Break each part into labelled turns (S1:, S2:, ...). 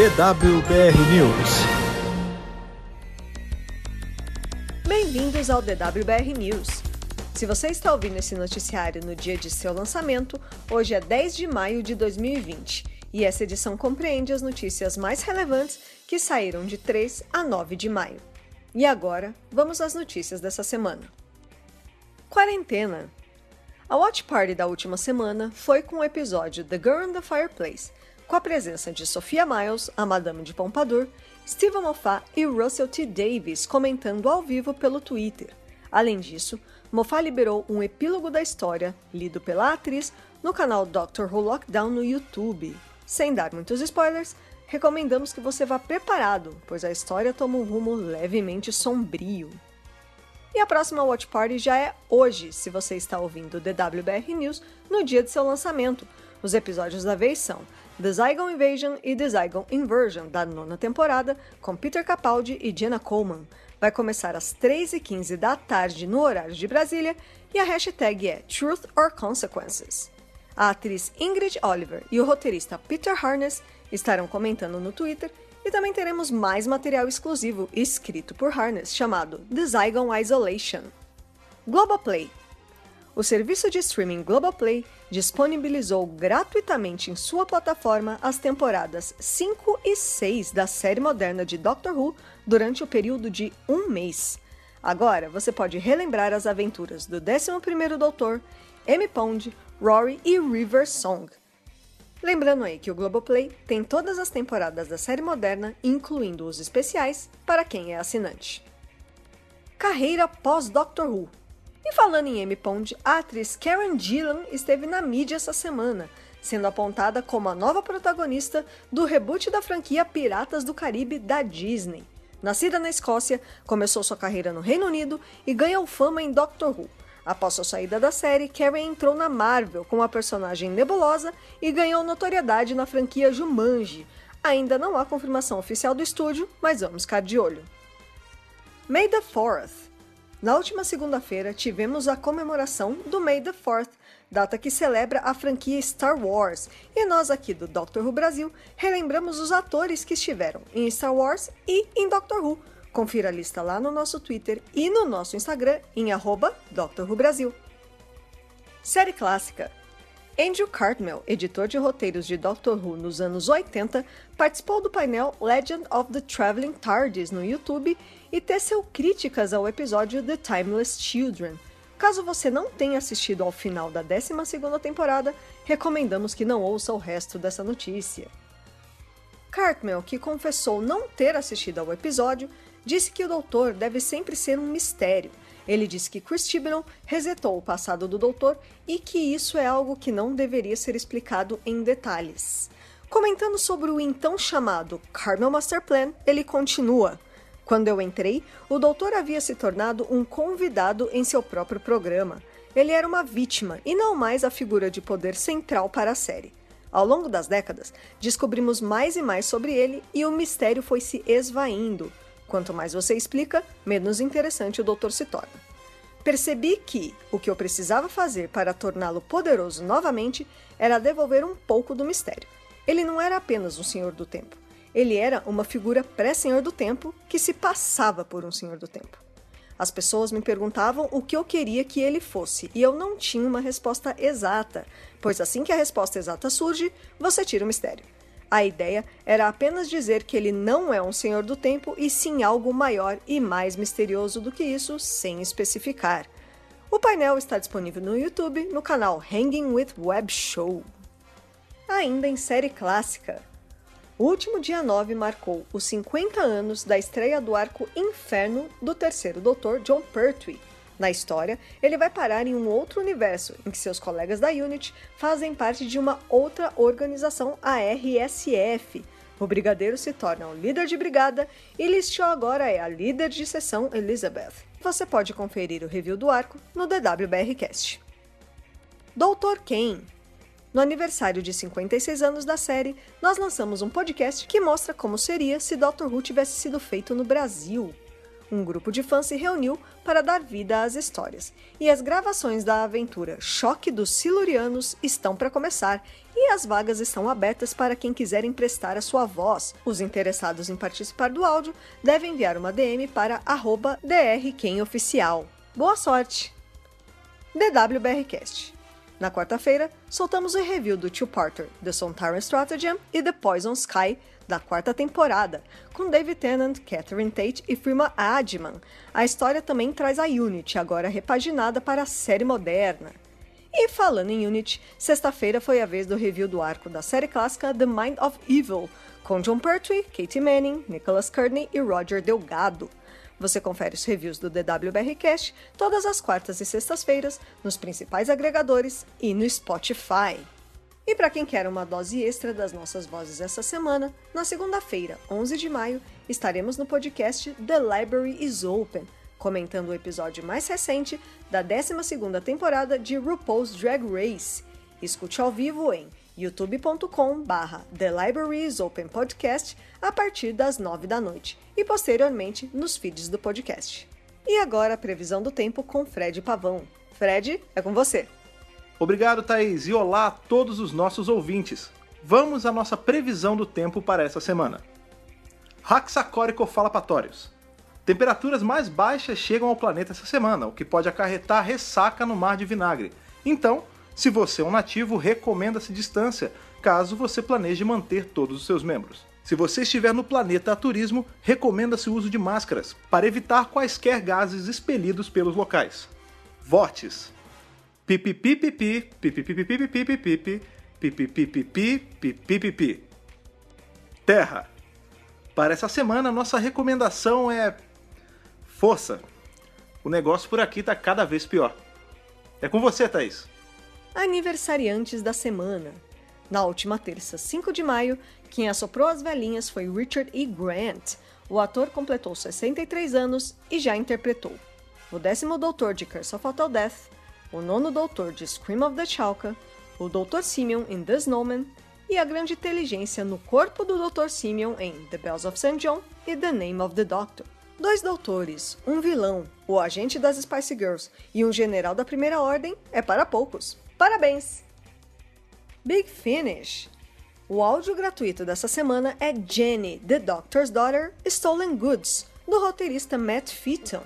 S1: DWBR News.
S2: Bem-vindos ao DWBR News. Se você está ouvindo esse noticiário no dia de seu lançamento, hoje é 10 de maio de 2020 e essa edição compreende as notícias mais relevantes que saíram de 3 a 9 de maio. E agora, vamos às notícias dessa semana. Quarentena. A Watch Party da última semana foi com o episódio The Girl in the Fireplace, com a presença de Sophia Miles, a Madame de Pompadour, Stephen Moffat e Russell T. Davis comentando ao vivo pelo Twitter. Além disso, Moffat liberou um epílogo da história, lido pela atriz, no canal Doctor Who Lockdown no YouTube. Sem dar muitos spoilers, recomendamos que você vá preparado, pois a história toma um rumo levemente sombrio. E a próxima Watch Party já é hoje, se você está ouvindo o DWBR News no dia de seu lançamento. Os episódios da vez são The Zygon Invasion e The Zygon Inversion, da nona temporada, com Peter Capaldi e Jenna Coleman. Vai começar às 3h15 da tarde no horário de Brasília e a hashtag é Truth or Consequences. A atriz Ingrid Oliver e o roteirista Peter Harness estarão comentando no Twitter e também teremos mais material exclusivo escrito por Harness chamado The Zygon Isolation. Globoplay o serviço de streaming Globoplay disponibilizou gratuitamente em sua plataforma as temporadas 5 e 6 da série moderna de Doctor Who durante o período de um mês. Agora você pode relembrar as aventuras do 11º Doutor, M. Pond, Rory e River Song. Lembrando aí que o Globoplay tem todas as temporadas da série moderna, incluindo os especiais, para quem é assinante. Carreira pós-Doctor Who e falando em Amy Pond, a atriz Karen Gillan esteve na mídia essa semana, sendo apontada como a nova protagonista do reboot da franquia Piratas do Caribe da Disney. Nascida na Escócia, começou sua carreira no Reino Unido e ganhou fama em Doctor Who. Após sua saída da série, Karen entrou na Marvel como a personagem nebulosa e ganhou notoriedade na franquia Jumanji. Ainda não há confirmação oficial do estúdio, mas vamos ficar de olho. May the 4th na última segunda-feira, tivemos a comemoração do May the 4th, data que celebra a franquia Star Wars, e nós aqui do Doctor Who Brasil relembramos os atores que estiveram em Star Wars e em Doctor Who. Confira a lista lá no nosso Twitter e no nosso Instagram em arroba Doctor Who Brasil. Série clássica Andrew Cartmel, editor de roteiros de Doctor Who nos anos 80, participou do painel Legend of the Traveling TARDIS no YouTube e teceu críticas ao episódio The Timeless Children. Caso você não tenha assistido ao final da 12ª temporada, recomendamos que não ouça o resto dessa notícia. Cartmel, que confessou não ter assistido ao episódio, disse que o doutor deve sempre ser um mistério ele disse que Chris Chibnall resetou o passado do doutor e que isso é algo que não deveria ser explicado em detalhes. Comentando sobre o então chamado Carmel Master Plan, ele continua. Quando eu entrei, o doutor havia se tornado um convidado em seu próprio programa. Ele era uma vítima e não mais a figura de poder central para a série. Ao longo das décadas, descobrimos mais e mais sobre ele e o mistério foi se esvaindo. Quanto mais você explica, menos interessante o doutor se torna. Percebi que o que eu precisava fazer para torná-lo poderoso novamente era devolver um pouco do mistério. Ele não era apenas um senhor do tempo. Ele era uma figura pré-senhor do tempo que se passava por um senhor do tempo. As pessoas me perguntavam o que eu queria que ele fosse e eu não tinha uma resposta exata, pois assim que a resposta exata surge, você tira o mistério. A ideia era apenas dizer que ele não é um senhor do tempo e sim algo maior e mais misterioso do que isso, sem especificar. O painel está disponível no YouTube no canal Hanging with Web Show. Ainda em série clássica. O último dia 9 marcou os 50 anos da estreia do arco Inferno do terceiro Doutor John Pertwee, na história, ele vai parar em um outro universo, em que seus colegas da Unity fazem parte de uma outra organização, a RSF. O brigadeiro se torna o líder de brigada e Listio agora é a líder de seção Elizabeth. Você pode conferir o review do arco no DWBRcast. Doutor Kane no aniversário de 56 anos da série, nós lançamos um podcast que mostra como seria se Doctor Who tivesse sido feito no Brasil. Um grupo de fãs se reuniu para dar vida às histórias, e as gravações da aventura Choque dos Silurianos estão para começar, e as vagas estão abertas para quem quiser emprestar a sua voz. Os interessados em participar do áudio devem enviar uma DM para drquemoficial. Boa sorte! DWBRcast. Na quarta-feira, soltamos o review do two-parter The Sontaran Stratagem e The Poison Sky, da quarta temporada, com David Tennant, Catherine Tate e Firma Adman. A história também traz a Unity, agora repaginada para a série moderna. E falando em Unity, sexta-feira foi a vez do review do arco da série clássica The Mind of Evil, com John Pertwee, Katie Manning, Nicholas Courtney e Roger Delgado. Você confere os reviews do DWBRcast todas as quartas e sextas-feiras nos principais agregadores e no Spotify. E para quem quer uma dose extra das nossas vozes essa semana, na segunda-feira, 11 de maio, estaremos no podcast The Library is Open, comentando o episódio mais recente da 12ª temporada de RuPaul's Drag Race. Escute ao vivo em youtube.com barra The Library is Open Podcast a partir das 9 da noite e posteriormente nos feeds do podcast. E agora a previsão do tempo com Fred Pavão. Fred, é com você.
S1: Obrigado, Thaís, e olá a todos os nossos ouvintes. Vamos à nossa previsão do tempo para essa semana. Haxacórico-falapatórios. Temperaturas mais baixas chegam ao planeta essa semana, o que pode acarretar ressaca no mar de vinagre. Então, se você é um nativo, recomenda-se distância, caso você planeje manter todos os seus membros. Se você estiver no planeta a turismo, recomenda-se o uso de máscaras, para evitar quaisquer gases expelidos pelos locais. Vortes pipipipipi, pipipipipipipipipi, pipipipipipipipipi. Terra. Para essa semana, nossa recomendação é força. O negócio por aqui tá cada vez pior. É com você, Thaís.
S2: Aniversariantes da semana. Na última terça, 5 de maio, quem assoprou as velhinhas foi Richard E. Grant. O ator completou 63 anos e já interpretou o décimo doutor de Curse of Hotel Death, o nono doutor de Scream of the Chalka, o Dr. Simeon em The Snowman e a grande inteligência no corpo do Dr. Simeon em The Bells of St. John e The Name of the Doctor. Dois doutores, um vilão, o agente das Spice Girls e um general da Primeira Ordem é para poucos. Parabéns! Big Finish O áudio gratuito dessa semana é Jenny, The Doctor's Daughter, Stolen Goods, do roteirista Matt Featon,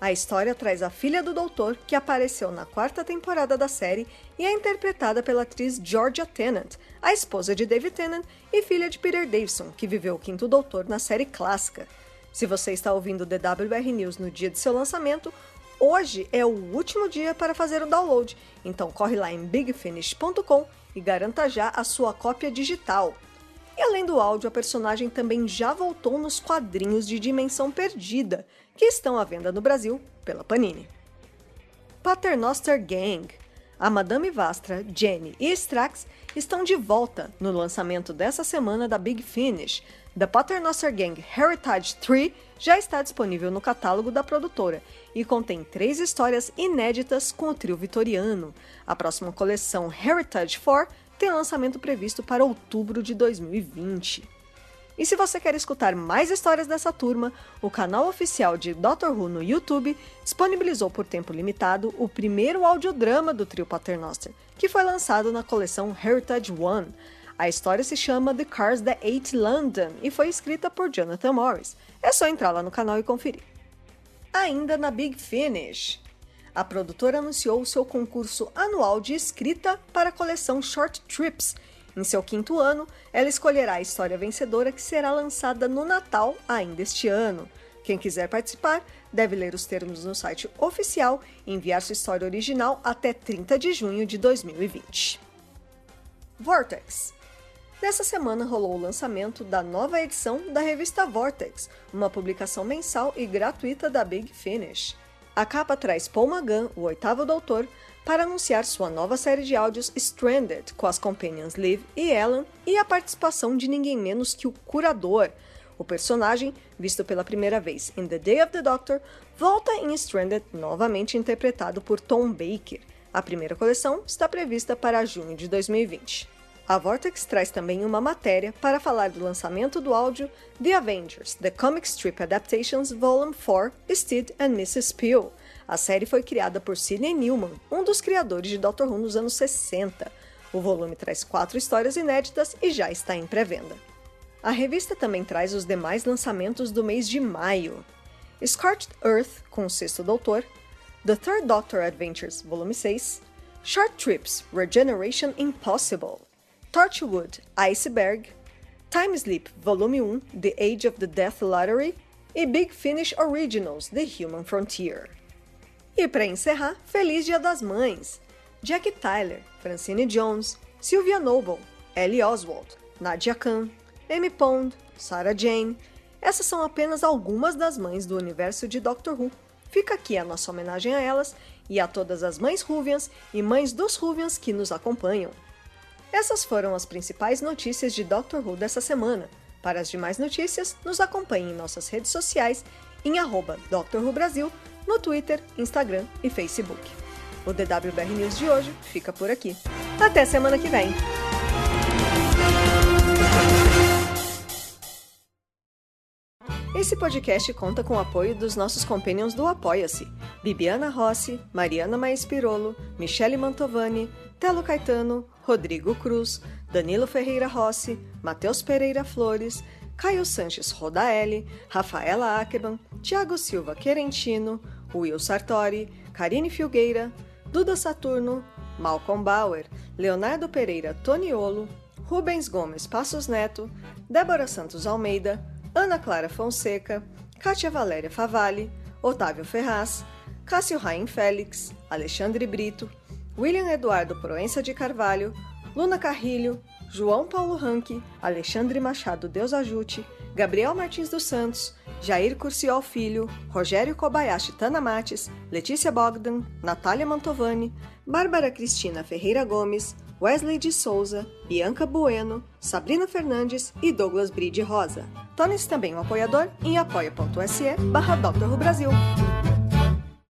S2: a história traz a filha do doutor, que apareceu na quarta temporada da série e é interpretada pela atriz Georgia Tennant, a esposa de David Tennant e filha de Peter Davison, que viveu o quinto doutor na série clássica. Se você está ouvindo o DWR News no dia de seu lançamento, hoje é o último dia para fazer o download, então corre lá em bigfinish.com e garanta já a sua cópia digital. E além do áudio, a personagem também já voltou nos quadrinhos de Dimensão Perdida, que estão à venda no Brasil pela Panini. Paternoster Gang. A Madame Vastra, Jenny e Strax estão de volta no lançamento dessa semana da Big Finish. The Paternoster Gang Heritage 3 já está disponível no catálogo da produtora e contém três histórias inéditas com o trio vitoriano. A próxima coleção Heritage 4 tem lançamento previsto para outubro de 2020. E se você quer escutar mais histórias dessa turma, o canal oficial de Doctor Who no YouTube disponibilizou por tempo limitado o primeiro audiodrama do trio Paternoster, que foi lançado na coleção Heritage One. A história se chama The Cars That Ate London e foi escrita por Jonathan Morris. É só entrar lá no canal e conferir. Ainda na Big Finish, a produtora anunciou seu concurso anual de escrita para a coleção Short Trips. Em seu quinto ano, ela escolherá a história vencedora que será lançada no Natal ainda este ano. Quem quiser participar deve ler os termos no site oficial e enviar sua história original até 30 de junho de 2020. Vortex Nessa semana rolou o lançamento da nova edição da revista Vortex, uma publicação mensal e gratuita da Big Finish. A capa traz Paul Magan, o oitavo doutor, para anunciar sua nova série de áudios Stranded, com as companions Liv e Ellen e a participação de ninguém menos que o Curador. O personagem, visto pela primeira vez em The Day of the Doctor, volta em Stranded, novamente interpretado por Tom Baker. A primeira coleção está prevista para junho de 2020. A Vortex traz também uma matéria para falar do lançamento do áudio The Avengers, The Comic Strip Adaptations Volume 4, Steed and Mrs. Peel. A série foi criada por Sidney Newman, um dos criadores de Doctor Who nos anos 60. O volume traz quatro histórias inéditas e já está em pré-venda. A revista também traz os demais lançamentos do mês de maio. Scorched Earth, com o sexto doutor, The Third Doctor Adventures, volume 6, Short Trips, Regeneration Impossible, Torchwood, Iceberg, Time Sleep Volume 1, The Age of the Death Lottery e Big Finish Originals, The Human Frontier. E para encerrar, Feliz Dia das Mães! Jack Tyler, Francine Jones, Sylvia Noble, Ellie Oswald, Nadia Khan, Amy Pond, Sarah Jane. Essas são apenas algumas das mães do universo de Doctor Who. Fica aqui a nossa homenagem a elas e a todas as mães Ruvians e mães dos Ruvians que nos acompanham. Essas foram as principais notícias de Doctor Who dessa semana. Para as demais notícias, nos acompanhe em nossas redes sociais em arroba. Who Brasil, no Twitter, Instagram e Facebook. O DWBR News de hoje fica por aqui. Até semana que vem! Esse podcast conta com o apoio dos nossos companions do Apoia-se: Bibiana Rossi, Mariana Maes Pirolo, Michele Mantovani, Telo Caetano, Rodrigo Cruz, Danilo Ferreira Rossi, Matheus Pereira Flores, Caio Sanches Rodaelli, Rafaela Ackerman, Tiago Silva Querentino, Will Sartori, Karine Filgueira, Duda Saturno, Malcolm Bauer, Leonardo Pereira Toniolo, Rubens Gomes Passos Neto, Débora Santos Almeida, Ana Clara Fonseca, Kátia Valéria Favalli, Otávio Ferraz, Cássio Raim Félix, Alexandre Brito, William Eduardo Proença de Carvalho, Luna Carrilho, João Paulo Ranque, Alexandre Machado Deus Ajute, Gabriel Martins dos Santos, Jair Curciol Filho, Rogério Kobayashi Tanamates, Letícia Bogdan, Natália Mantovani, Bárbara Cristina Ferreira Gomes, Wesley de Souza, Bianca Bueno, Sabrina Fernandes e Douglas Bride Rosa. Torne-se também um apoiador em apoia.se barra Brasil.